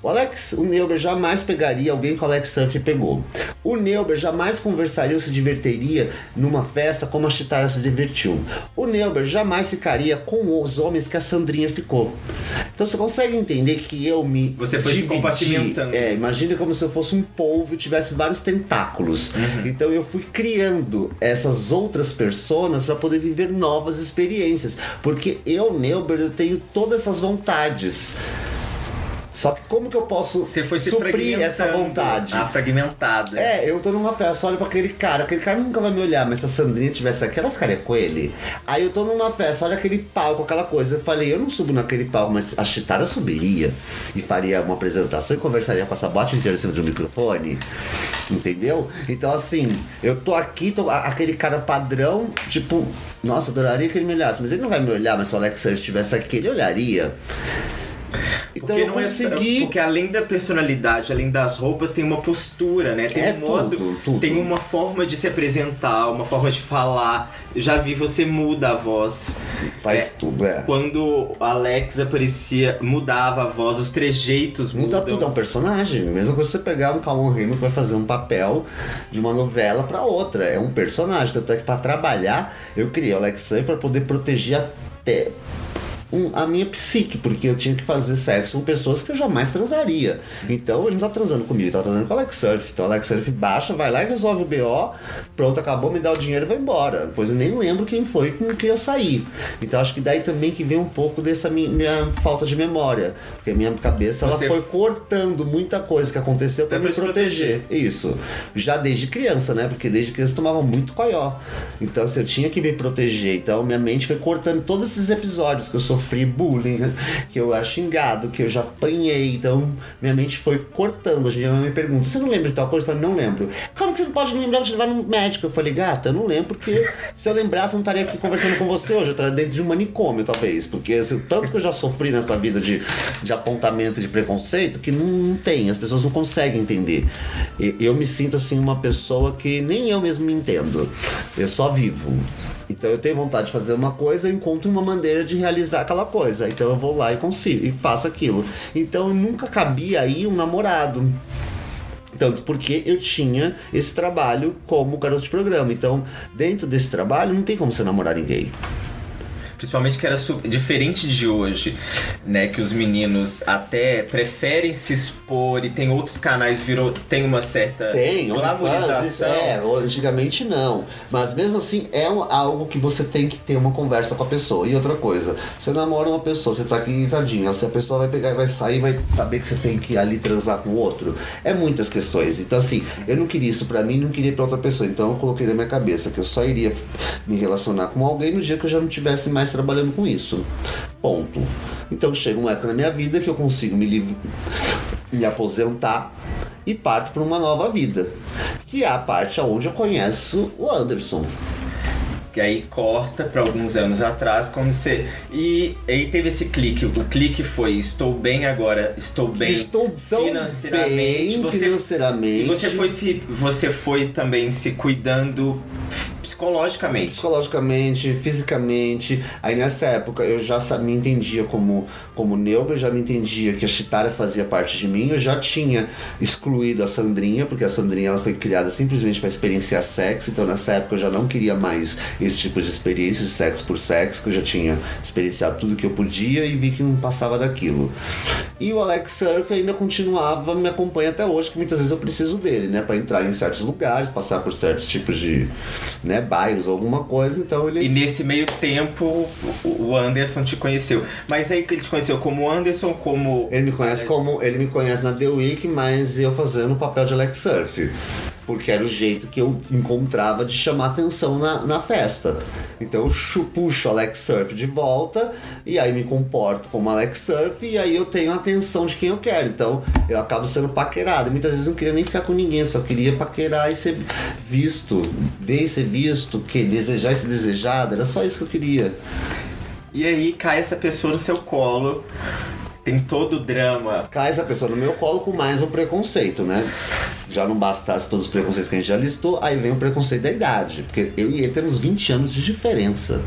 O, Alex, o Neuber jamais pegaria alguém que o Alex Surf pegou. O Neuber jamais conversaria ou se divertiria numa festa como a Chitara se divertiu. O Neuber jamais ficaria com os homens que a Sandrinha ficou. Então você consegue entender que eu me. Você foi se dividi. compartimentando. É, imagina como se eu fosse um polvo e tivesse vários tentáculos. Uhum. Então eu fui criando essas outras personas para poder viver novas experiências. Porque eu, Neuber, eu tenho todas essas vontades. Só que como que eu posso Você foi se suprir essa vontade? Ah, fragmentada. É, eu tô numa festa, olho pra aquele cara, aquele cara nunca vai me olhar, mas se a Sandrinha tivesse aqui, ela ficaria com ele. Aí eu tô numa festa, olha aquele palco, aquela coisa. Eu falei, eu não subo naquele palco, mas a Chitara subiria e faria uma apresentação e conversaria com essa bote inteira em cima de um microfone. Entendeu? Então assim, eu tô aqui, tô aquele cara padrão, tipo, nossa, adoraria que ele me olhasse, mas ele não vai me olhar, mas se o Alex Sérgio estivesse aqui, ele olharia. Então Porque eu não é consegui. porque além da personalidade, além das roupas, tem uma postura, né? Tem É um modo, tudo, tudo. tem uma forma de se apresentar, uma forma de falar. Eu já vi você muda a voz. Faz É, tudo, é. Quando Alex aparecia, mudava a voz, os trejeitos Muda mudam. tudo, é um personagem. Coisa que você pegar um Calvin Raymond que vai fazer um papel de uma novela pra outra. É um personagem. Tanto é que pra trabalhar, eu criei o Alexei pra poder proteger até um- a minha psique, porque eu tinha que fazer sexo com pessoas que eu jamais transaria. Então ele não tá transando comigo, ele tá transando com o Alex Surf. Então o Alex Surf baixa, vai lá e resolve o BO, pronto, acabou, me dá o dinheiro e vai embora. Depois eu nem lembro quem foi com quem eu saí. Então acho que daí também que vem um pouco dessa minha, minha falta de memória. Porque a minha cabeça ela Você- foi cortando muita coisa que aconteceu pra Pra me te proteger. Isso. Já desde criança, né? Porque desde criança eu tomava muito coió. Então, assim, eu tinha que me proteger. Então, minha mente foi cortando todos esses episódios que eu sofri bullying, né? que eu era xingado, que eu já apanhei. Então, minha mente foi cortando. Hoje em dia, me pergunta: Você não lembra de tal coisa? Eu falei: Não lembro. Como que você não pode lembrar de levar no médico? Eu falei: Gata, eu não lembro porque se eu lembrasse, eu não estaria aqui conversando com você hoje. Eu estaria dentro de um manicômio, talvez. Porque assim, tanto que eu já sofri nessa vida de, de apontamento, de preconceito, que não, não tem. As pessoas não conseguem entender. E- Eu me sinto assim uma pessoa que nem eu mesmo me entendo. Eu só vivo. Então eu tenho vontade de fazer uma coisa, eu encontro uma maneira de realizar aquela coisa. Então eu vou lá e consigo e faço aquilo. Então nunca cabia aí um namorado. Tanto porque eu tinha esse trabalho como garoto de programa. Então, dentro desse trabalho, não tem como você namorar ninguém. Principalmente que era diferente de hoje, né? Que os meninos até preferem se expor e tem outros canais virou tem uma certa Tem, glamorização. É, antigamente não. Mas mesmo assim é algo que você tem que ter uma conversa com a pessoa. E outra coisa, você namora uma pessoa, você tá aqui tadinha, se a pessoa vai pegar e vai sair, vai saber que você tem que ir ali transar com o outro. É muitas questões. Então assim, eu não queria isso pra mim, não queria pra outra pessoa. Então eu coloquei na minha cabeça que eu só iria me relacionar com alguém no dia que eu já não estivesse mais trabalhando com isso. Ponto. Então chega uma época na minha vida que eu consigo me livrar me aposentar e parto para uma nova vida, que é a parte onde eu conheço o Anderson. Que aí corta pra alguns anos atrás, quando você. E aí teve esse clique. O clique foi: estou bem agora, estou bem Estou financeiramente. bem você, financeiramente. Você foi se. Você foi também se cuidando psicologicamente. psicologicamente, fisicamente. Aí nessa época eu já me entendia como, como neutro, eu já me entendia que a Chitara fazia parte de mim, eu já tinha excluído a Sandrinha, porque a Sandrinha ela foi criada simplesmente para experienciar sexo, então nessa época eu já não queria mais esse tipo de experiência de sexo por sexo, que eu já tinha experienciado tudo que eu podia e vi que não passava daquilo. E o Alex Surf ainda continuava, me acompanha até hoje, que muitas vezes eu preciso dele, né, para entrar em certos lugares, passar por certos tipos de, né, bairros ou alguma coisa, então ele E nesse meio tempo, o o Anderson te conheceu. Mas aí que ele te conheceu como Anderson, como. Ele me conhece como. Ele me conhece na The Week, mas eu fazendo o papel de Alex Surf. Porque era o jeito que eu encontrava de chamar atenção na, na festa. Então eu puxo Alex Surf de volta e aí me comporto como Alex Surf e aí eu tenho a atenção de quem eu quero. Então eu acabo sendo paquerado. Muitas vezes eu não queria nem ficar com ninguém, só queria paquerar e ser visto. Ver e ser visto, que desejar e ser desejado. Era só isso que eu queria. E aí cai essa pessoa no seu colo. Tem todo o drama. cai essa pessoa no meu colo com mais um preconceito, né? Já não bastasse todos os preconceitos que a gente já listou, aí vem o preconceito da idade. Porque eu e ele temos 20 anos de diferença.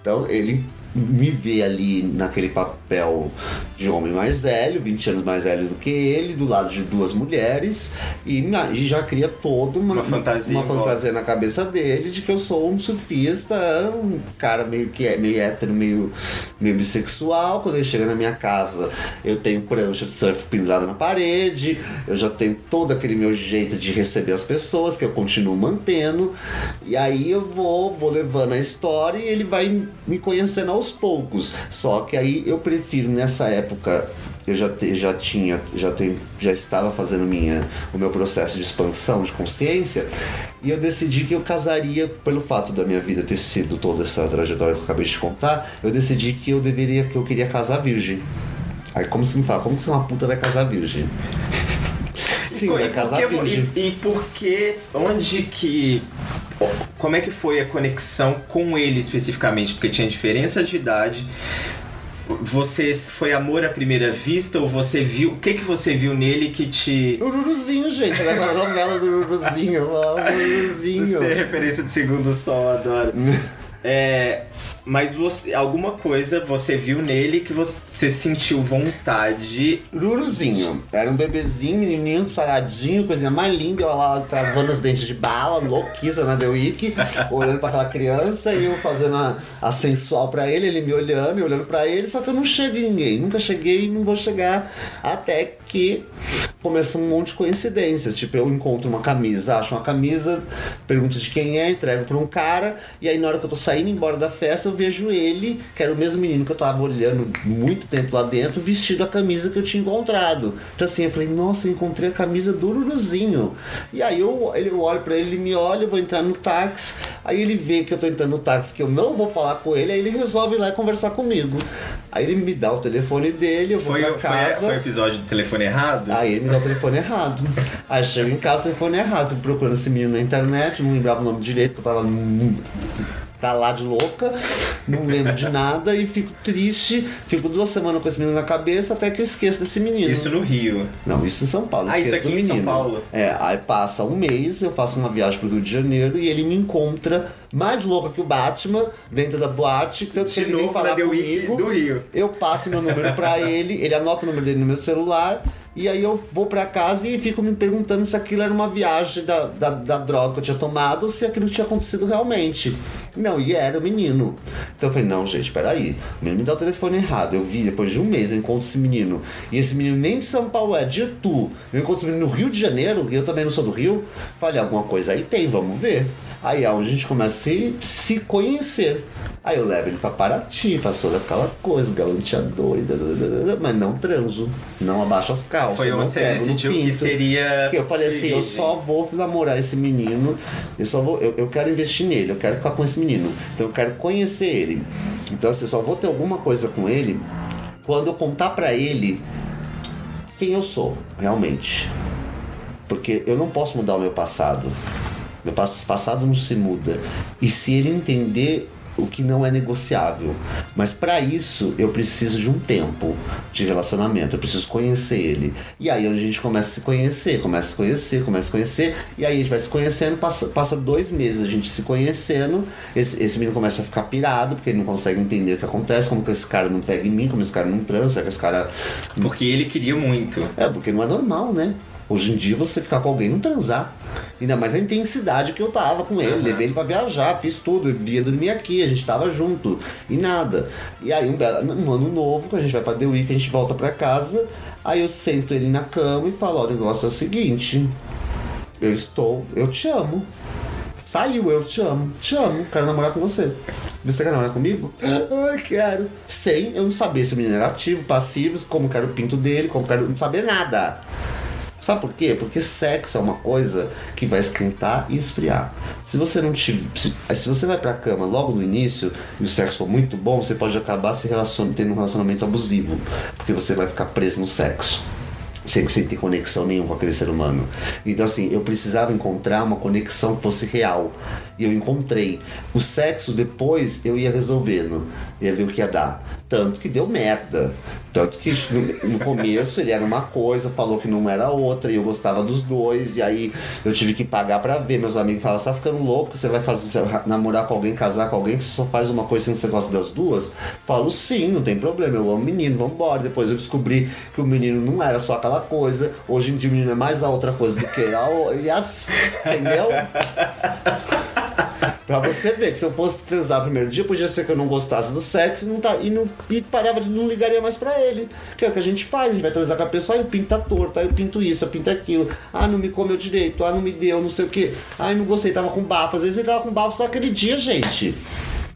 Então ele me vê ali naquele papel de homem mais velho, 20 anos mais velho do que ele, do lado de duas mulheres, e, e já cria toda uma, Uma fantasia uma fantasia na cabeça dele de que eu sou um surfista, um cara meio que é meio hétero, meio, meio bissexual. Quando ele chega na minha casa, eu tenho prancha de surf pendurada na parede, eu já tenho todo aquele meu jeito de receber as pessoas, que eu continuo mantendo. E aí eu vou, vou levando a história e ele vai me conhecendo aos poucos. Só que aí eu prefiro nessa época eu já, te- já tinha, já, tenho, já estava fazendo minha, o meu processo de expansão de consciência e eu decidi que eu casaria, pelo fato da minha vida ter sido toda essa trajetória que eu acabei de contar, eu decidi que eu deveria, que eu queria casar virgem. Aí como você me fala, como que você uma puta vai casar virgem? Sim, E vai casar que- virgem. E, e por que. Onde que. Como é que foi a conexão com ele especificamente? Porque tinha diferença de idade. Você foi amor à primeira vista ou você viu. O que que você viu nele que te. Ururuzinho, gente, era aquela novela do Ururuzinho, amo [LAUGHS] Ururuzinho. Você é referência de segundo sol, adoro. [LAUGHS] É. Mas você. Alguma coisa você viu nele que você sentiu vontade. Luruzinho. Era um bebezinho, menininho, saradinho, coisinha mais linda. Eu lá travando os dentes de bala, louquíssima na The Week, olhando pra aquela criança e eu fazendo a, a sensual pra ele, ele me olhando e olhando pra ele. Só que eu não chego em ninguém. Nunca cheguei e não vou chegar até que começa um monte de coincidências. Tipo, eu encontro uma camisa, acho uma camisa, pergunto de quem é, entrego pra um cara. E aí na hora que eu tô saindo embora da festa, eu vejo ele, que era o mesmo menino que eu tava olhando muito tempo lá dentro, vestido a camisa que eu tinha encontrado. Então assim, eu falei, nossa, eu encontrei a camisa do Luluzinho. E aí eu, ele, eu olho pra ele, ele me olha, eu vou entrar no táxi. Aí ele vê que eu tô entrando no táxi, que eu não vou falar com ele, aí ele resolve ir lá e conversar comigo. Aí ele me dá o telefone dele, eu vou Foi, pra foi, casa. foi o episódio do telefone errado? Aí ele me dá o telefone errado. Aí chego em casa, o telefone errado. Fui procurando esse menino na internet, não lembrava o nome direito, que eu tava pra lá de louca, não lembro de nada e fico triste, fico duas semanas com esse menino na cabeça até que eu esqueço desse menino. Isso no Rio. Não, isso em São Paulo. Ah, isso aqui em São. Paulo. É, aí passa um mês, eu faço uma viagem pro Rio de Janeiro e ele me encontra mais louca que o Batman dentro da boate, tanto que De ele vem novo falar na The Week comigo. do Rio. Eu passo meu número pra ele, ele anota o número dele no meu celular. E aí eu vou pra casa e fico me perguntando se aquilo era uma viagem da, da, da droga que eu tinha tomado ou se aquilo tinha acontecido realmente. Não, e era o menino. Então eu falei, não, gente, peraí. O menino me dá o telefone errado. Eu vi, depois de um mês, eu encontro esse menino. E esse menino nem de São Paulo é, de Itu. Eu encontro esse menino no Rio de Janeiro, e eu também não sou do Rio. Falei, alguma coisa aí tem, vamos ver. Aí a gente começa a se, se conhecer. Aí eu levo ele pra Paraty, faço toda aquela coisa, galanteador, mas não transo, não abaixo as calças. Foi onde você decidiu que seria Que eu falei assim, eu só vou namorar esse menino, eu só vou, eu, eu quero investir nele, eu quero ficar com esse menino, então eu quero conhecer ele. Então assim, eu só vou ter alguma coisa com ele quando eu contar pra ele quem eu sou, realmente. Porque eu não posso mudar o meu passado. Meu pas- passado não se muda. E se ele entender o que não é negociável. Mas para isso eu preciso de um tempo de relacionamento, eu preciso conhecer ele. E aí a gente começa a se conhecer, começa a se conhecer, começa a se conhecer, e aí a gente vai se conhecendo, passa, passa dois meses a gente se conhecendo, esse, esse menino começa a ficar pirado, porque ele não consegue entender o que acontece, como que esse cara não pega em mim, como esse cara não transa, que esse cara. Porque ele queria muito. É, porque não é normal, né? Hoje em dia você ficar com alguém não transar. Ainda mais a intensidade que eu tava com ele. Levei ele pra viajar, fiz tudo. Ele ia dormir aqui, a gente tava junto. E nada. E aí um, belo- um ano novo, que a gente vai pra The Week, a gente volta pra casa. Aí eu sento ele na cama e falo, ó, o negócio é o seguinte. Eu estou, eu te amo. Saiu, eu te amo, te amo, quero namorar com você. Você quer namorar comigo? [LAUGHS] Ai, quero. Sem eu não saber se o menino era ativo, passivo, como que era o pinto dele, como que era, não saber nada. Sabe por quê? Porque sexo é uma coisa que vai esquentar e esfriar. Se você não tiver. Se, se você vai pra cama logo no início e o sexo for muito bom, você pode acabar se relacion, tendo um relacionamento abusivo. Porque você vai ficar preso no sexo sem, sem ter conexão nenhuma com aquele ser humano. Então, assim, eu precisava encontrar uma conexão que fosse real. E eu encontrei. O sexo depois eu ia resolvendo, ia ver o que ia dar. Tanto que deu merda. Tanto que no, no começo ele era uma coisa, falou que não era outra, e eu gostava dos dois, e aí eu tive que pagar pra ver. Meus amigos falavam, você tá ficando louco, você vai fazer, você vai namorar com alguém, casar com alguém, que só faz uma coisa sem você gosta das duas? Falo sim, não tem problema, eu amo menino, vambora. Depois eu descobri que o menino não era só aquela coisa, hoje em dia o menino é mais a outra coisa do que a o- e as. Entendeu? [LAUGHS] Pra você ver que se eu fosse transar no primeiro dia, podia ser que eu não gostasse do sexo e não, tá, e não e parava de não ligaria mais pra ele. Que é o que a gente faz, a gente vai transar com a pessoa, aí eu pinto a torta, aí eu pinto isso, eu pinto aquilo. Ah, não me comeu direito, ah, não me deu, não sei o que. Ai, não gostei, tava com bafo. Às vezes ele tava com bafo só aquele dia, gente.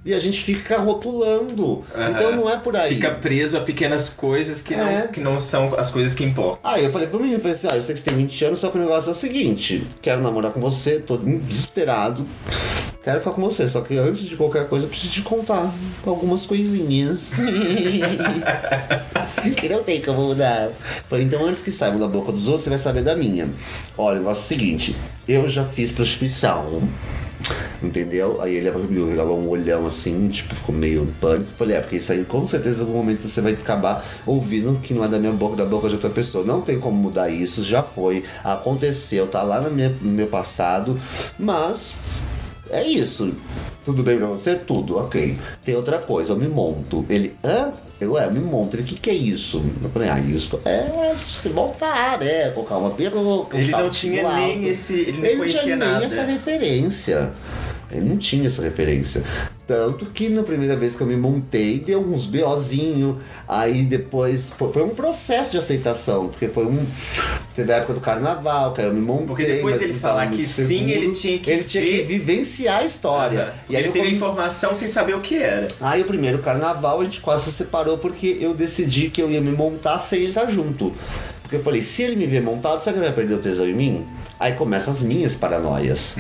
E a gente fica rotulando. Então não é por aí. Fica preso a pequenas coisas que, É. não, que não são as coisas que importam. Aí eu falei pro menino, falei assim, ah, eu sei que você tem 20 anos, só que o negócio é o seguinte, quero namorar com você, tô desesperado, quero ficar com você, só que antes de qualquer coisa eu preciso te contar algumas coisinhas. [LAUGHS] que não tem como mudar. Falei, então antes que saiba da boca dos outros, você vai saber da minha. Olha, o negócio é o seguinte, eu já fiz prostituição. Entendeu? Aí ele me regalou um olhão assim, tipo, ficou meio em pânico. Falei, é, porque isso aí com certeza em algum momento você vai acabar ouvindo que não é da minha boca, da boca de outra pessoa. Não tem como mudar isso, já foi, aconteceu, tá lá no meu, no meu passado, mas é isso. Tudo bem pra você? Tudo, ok. Tem outra coisa, eu me monto. Ele, hã? Eu, é, eu me monto. Ele, o que que é isso? Eu falei, ah, isso é se montar, né? Colocar uma peruca, Ele não tinha nem esse- ele não ele conhecia tinha nada. nem essa referência. Ele não tinha essa referência. Tanto que na primeira vez que eu me montei, deu uns BOzinho. Aí depois foi, foi um processo de aceitação. Porque foi um. Teve a época do carnaval, que aí eu me montei. Porque depois ele falar que sim, ele tinha que Ele tinha que vivenciar a história. Aham. E aí ele teve a come- informação sem saber o que era. Aí o primeiro carnaval a gente quase se separou porque eu decidi que eu ia me montar sem ele estar junto. Porque eu falei, se ele me ver montado, será que ele vai perder o tesão em mim? Aí começam as minhas paranoias.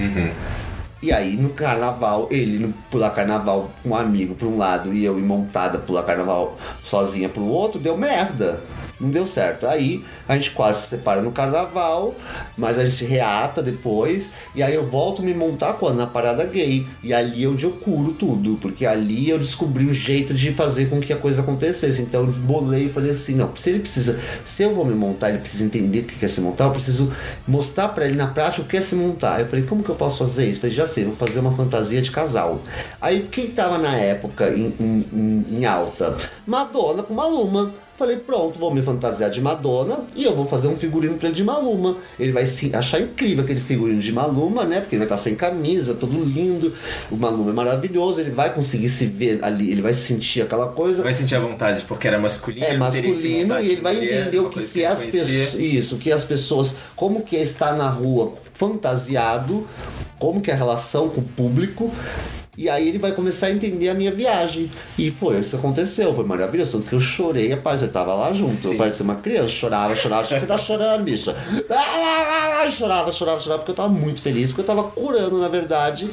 E aí no carnaval, ele pular carnaval com um amigo pra um lado e eu ir montada pular carnaval sozinha pro outro, deu merda. Não deu certo. Aí a gente quase se separa no carnaval, mas a gente reata depois. E aí eu volto a me montar quando? Na parada gay. E ali é onde eu curo tudo. Porque ali eu descobri o jeito de fazer com que a coisa acontecesse. Então eu bolei e falei assim: não, se ele precisa, se eu vou me montar, ele precisa entender o que quer se montar, eu preciso mostrar pra ele na prática o que é se montar. Eu falei: como que eu posso fazer isso? Eu falei: já sei, vou fazer uma fantasia de casal. Aí quem que tava na época em, em- em- em alta? Madonna com Maluma. Falei, pronto, vou me fantasiar de Madonna e eu vou fazer um figurino pra ele de Maluma. Ele vai se achar incrível aquele figurino de Maluma, né? Porque ele vai estar sem camisa, todo lindo. O Maluma é maravilhoso, ele vai conseguir se ver ali, ele vai sentir aquela coisa. Vai sentir a vontade porque era masculino. É que masculino e ele vai entender o que, que é as pessoas. Isso, que as pessoas. Como que é estar na rua fantasiado, como que é a relação com o público. E aí ele vai começar a entender a minha viagem. E foi, isso aconteceu, foi maravilhoso. Tanto que eu chorei, rapaz, eu tava lá junto. Sim. Eu parecia uma criança, chorava, chorava, que você tá chorando, bicha. [LAUGHS] Chorava, chorava, chorava, porque eu tava muito feliz, porque eu tava curando, na verdade,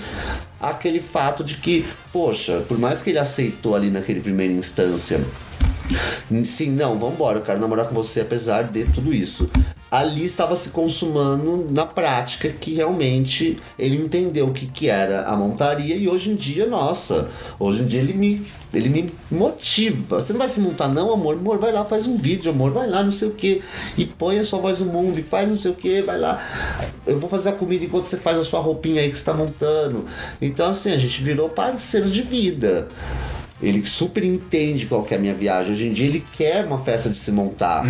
aquele fato de que, poxa, por mais que ele aceitou ali naquele primeira instância Sim, não, vambora, eu quero namorar com você apesar de tudo isso. ali estava se consumando na prática que realmente ele entendeu o que, que era a montaria e hoje em dia, nossa, hoje em dia ele me, ele me motiva. Você não vai se montar não, amor? Amor, vai lá, faz um vídeo, amor, vai lá, não sei o que, e põe a sua voz no mundo e faz não sei o que, vai lá. Eu vou fazer a comida enquanto você faz a sua roupinha aí que está montando. Então assim, a gente virou parceiros de vida. Ele super entende qual que é a minha viagem. Hoje em dia ele quer uma festa de se montar.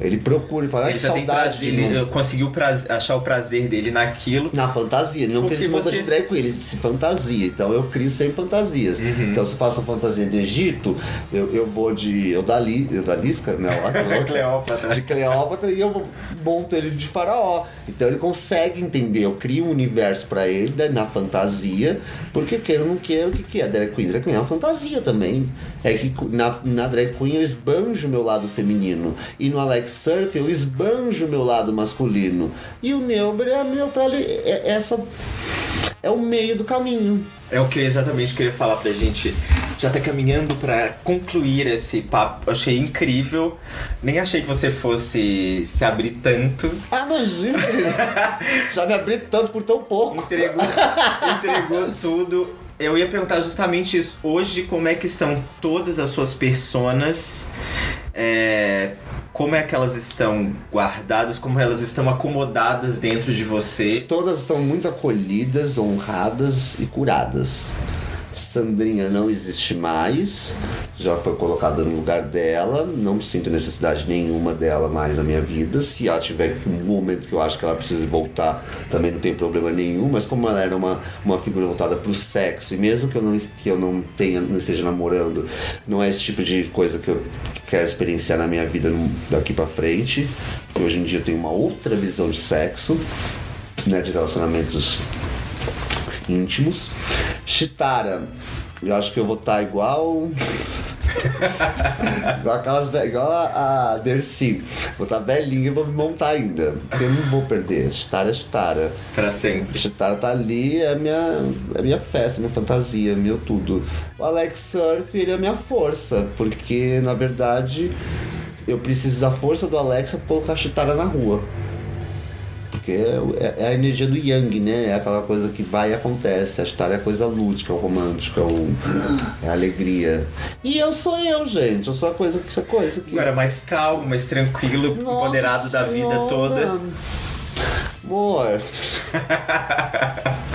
Ele procura e fala, ai Ele que saudade. prazer, de ele conseguiu prazer- achar o prazer dele naquilo. Na fantasia, não que Porque eles montam de drag queen, eles se fantasia. Então eu crio sem fantasias. Uhum. Então se eu faço a fantasia de Egito, eu, eu vou de Eudali, Eudalisca? Não, [LAUGHS] a- Cleópatra. De Cleópatra e eu monto ele de faraó. Então ele consegue entender, eu crio um universo pra ele né, na fantasia, porque queira ou não queira, o que, que é drag queen? Drag queen é uma fantasia também. É que na, na drag queen eu esbanjo meu lado feminino. E no Alex Surf eu esbanjo o meu lado masculino. E o Neuber é a neutrali- é essa é o meio do caminho. É o que exatamente que eu ia falar pra gente. Já tá caminhando pra concluir esse papo. Eu achei incrível. Nem achei que você fosse se abrir tanto. Ah, imagina! [LAUGHS] Já me abri tanto por tão pouco. Entregou, entregou tudo. Eu ia perguntar justamente isso. Hoje, como é que estão todas as suas personas? É, como é que elas estão guardadas? Como elas estão acomodadas dentro de você? Todas são muito acolhidas, honradas e curadas. Sandrinha não existe mais, já foi colocada no lugar dela, não sinto necessidade nenhuma dela mais na minha vida. Se ela tiver um momento que eu acho que ela precisa voltar, também não tem problema nenhum, mas como ela era uma, uma figura voltada para o sexo, e mesmo que eu não, que eu não tenha, não esteja namorando, não é esse tipo de coisa que eu quero experienciar na minha vida daqui para frente, hoje em dia eu tenho uma outra visão de sexo, né, de relacionamentos íntimos. Chitara, eu acho que eu vou estar igual. igual aquelas igual a, Dercy. Vou estar velhinha e vou me montar ainda. Porque eu não vou perder. Chitara é Chitara. Pra sempre. Chitara tá ali, é minha, é minha festa, minha fantasia, meu tudo. O Alex Surf, ele é minha força, porque na verdade eu preciso da força do Alex pra colocar a Chitara na rua. Porque é, é a energia do Yang, né? É aquela coisa que vai e acontece. A Chitara é coisa lúdica, é o romântico, é, o, é a alegria. E eu sou eu, gente. Eu sou a coisa que essa coisa que. Agora mais calmo, mais tranquilo, Nossa empoderado da vida Senhora. toda. Amor. [LAUGHS]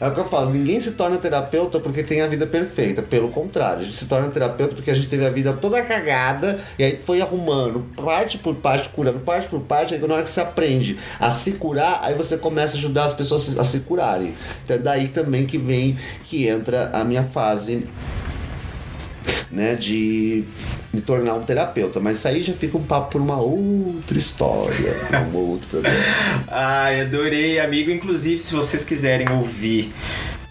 É o que eu falo, ninguém se torna terapeuta porque tem a vida perfeita. Pelo contrário, a gente se torna terapeuta porque a gente teve a vida toda cagada e aí foi arrumando, parte por parte, curando, parte por parte. Aí na hora que você aprende a se curar, aí você começa a ajudar as pessoas a se curarem. Então é daí também que vem, que entra a minha fase né, de me tornar um terapeuta, mas isso aí já fica um papo por uma outra história, [LAUGHS] um outro programa. Ai, adorei, amigo. Inclusive, se vocês quiserem ouvir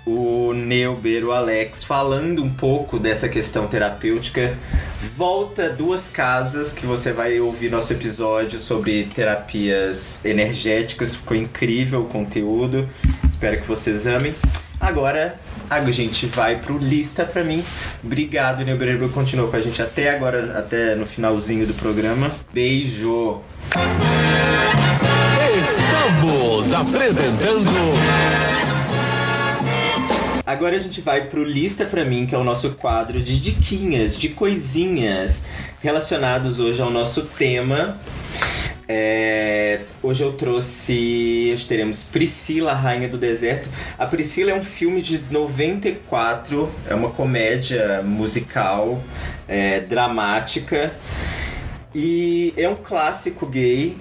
o Neuber, o Alex, falando um pouco dessa questão terapêutica, volta duas casas que você vai ouvir nosso episódio sobre terapias energéticas. Ficou incrível o conteúdo. Espero que vocês amem. Agora a gente vai pro lista pra mim. Obrigado, Neuber. Continuou com a gente até agora, até no finalzinho do programa. Beijo! Estamos apresentando Agora a gente vai pro Lista Pra Mim, que é o nosso quadro de diquinhas, de coisinhas relacionados hoje ao nosso tema. É, hoje eu trouxe. Hoje teremos Priscila, Rainha do Deserto. A Priscila é um filme de 94, é uma comédia musical, é, dramática. E é um clássico gay.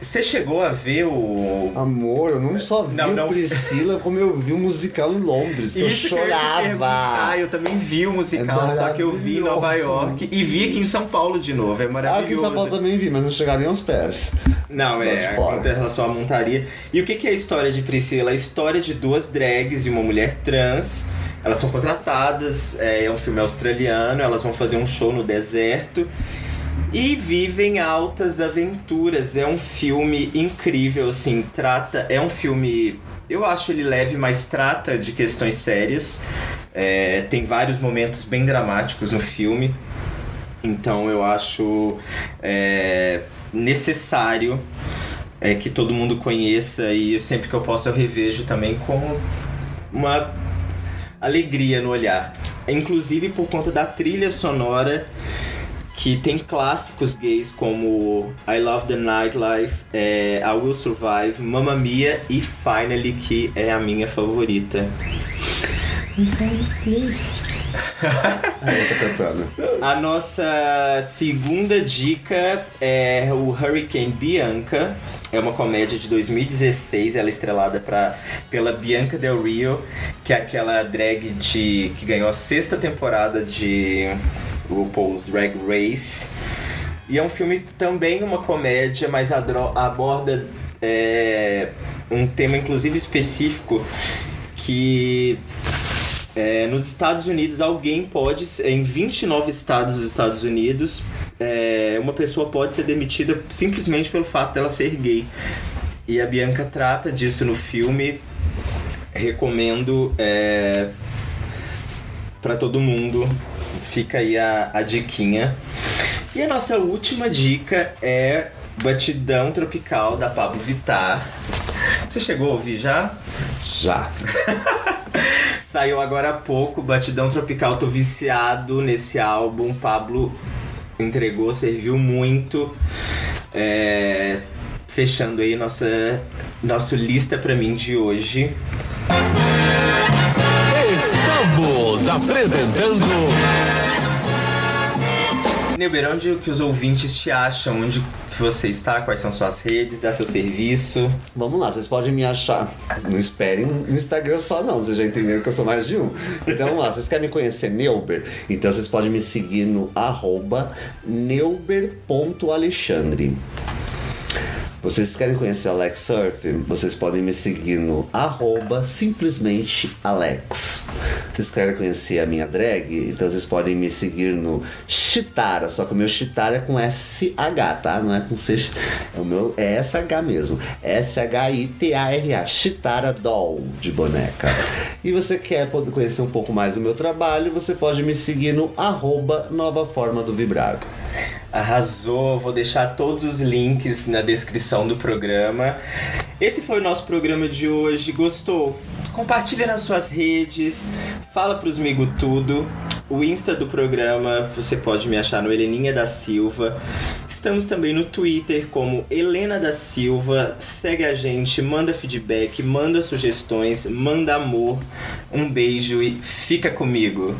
Você chegou a ver o. Amor, eu não só vi Não, o não. Priscila, como eu vi o musical em Londres. eu Isso eu chorava. perguntar. Eu também vi o musical, É só que eu vi em Nova maravilhoso. York e vi aqui em São Paulo de novo. É Ah, aqui em maravilhoso. São Paulo também vi, mas não chegaram nem aos pés. Não, é, fora. em relação à montaria. E o que que é a história de Priscila? A história de duas drags e uma mulher trans. Elas são contratadas, é, é um filme australiano, elas vão fazer um show no deserto e vivem altas aventuras. É um filme incrível, assim, trata. É um filme. Eu acho ele leve, mas trata de questões sérias. É, tem vários momentos bem dramáticos no filme. Então eu acho é, necessário é, que todo mundo conheça e sempre que eu posso eu revejo também com uma alegria no olhar. Inclusive por conta da trilha sonora que tem clássicos gays como I Love the Nightlife, é, I Will Survive, Mamma Mia e Finally, que é a minha favorita. Cantando. A nossa segunda dica é o Hurricane Bianca. É uma comédia de 2016, ela é estrelada pra, pela Bianca Del Rio, que é aquela drag de, que ganhou a sexta temporada de RuPaul's Drag Race. E é um filme também uma comédia, mas aborda é, um tema inclusive específico que é, nos Estados Unidos, alguém pode, em 29 estados dos Estados Unidos, é, uma pessoa pode ser demitida simplesmente pelo fato dela ser gay. E a Bianca trata disso no filme. Recomendo é, para todo mundo. Fica aí a, a diquinha. E a nossa última dica é Batidão Tropical da Pablo Vittar. Você chegou a ouvir já? Já. [LAUGHS] Saiu agora há pouco, Batidão Tropical, tô viciado nesse álbum. Pablo entregou, serviu muito. É, fechando aí nossa, nossa lista pra mim de hoje. Estamos apresentando Neuber, onde que os ouvintes te acham? Onde que você está? Quais são suas redes? É seu serviço? Vamos lá, vocês podem me achar. Não esperem no Instagram só não, vocês já entenderam que eu sou mais de um. Então vamos lá, vocês querem me conhecer Neuber? Então vocês podem me seguir no arroba neuber.alexandre. Vocês querem conhecer Alex Surf? Vocês podem me seguir no arroba simplesmente Alex. Vocês querem conhecer a minha drag? Então vocês podem me seguir no Chitara, só que o meu Chitara é com SH, tá? Não é com C. É o meu é SH mesmo. S-H-I-T-A-R-A. Chitara Doll de boneca. E você quer poder conhecer um pouco mais do meu trabalho? Você pode me seguir no arroba Nova Forma do Vibrar. Arrasou, vou deixar todos os links na descrição do programa. Esse foi o nosso programa de hoje. Gostou? Compartilha nas suas redes, fala pros amigos tudo. O Insta do programa você pode me achar no Heleninha da Silva. Estamos também no Twitter como Helena da Silva. Segue a gente, manda feedback, manda sugestões, manda amor. Um beijo e fica comigo.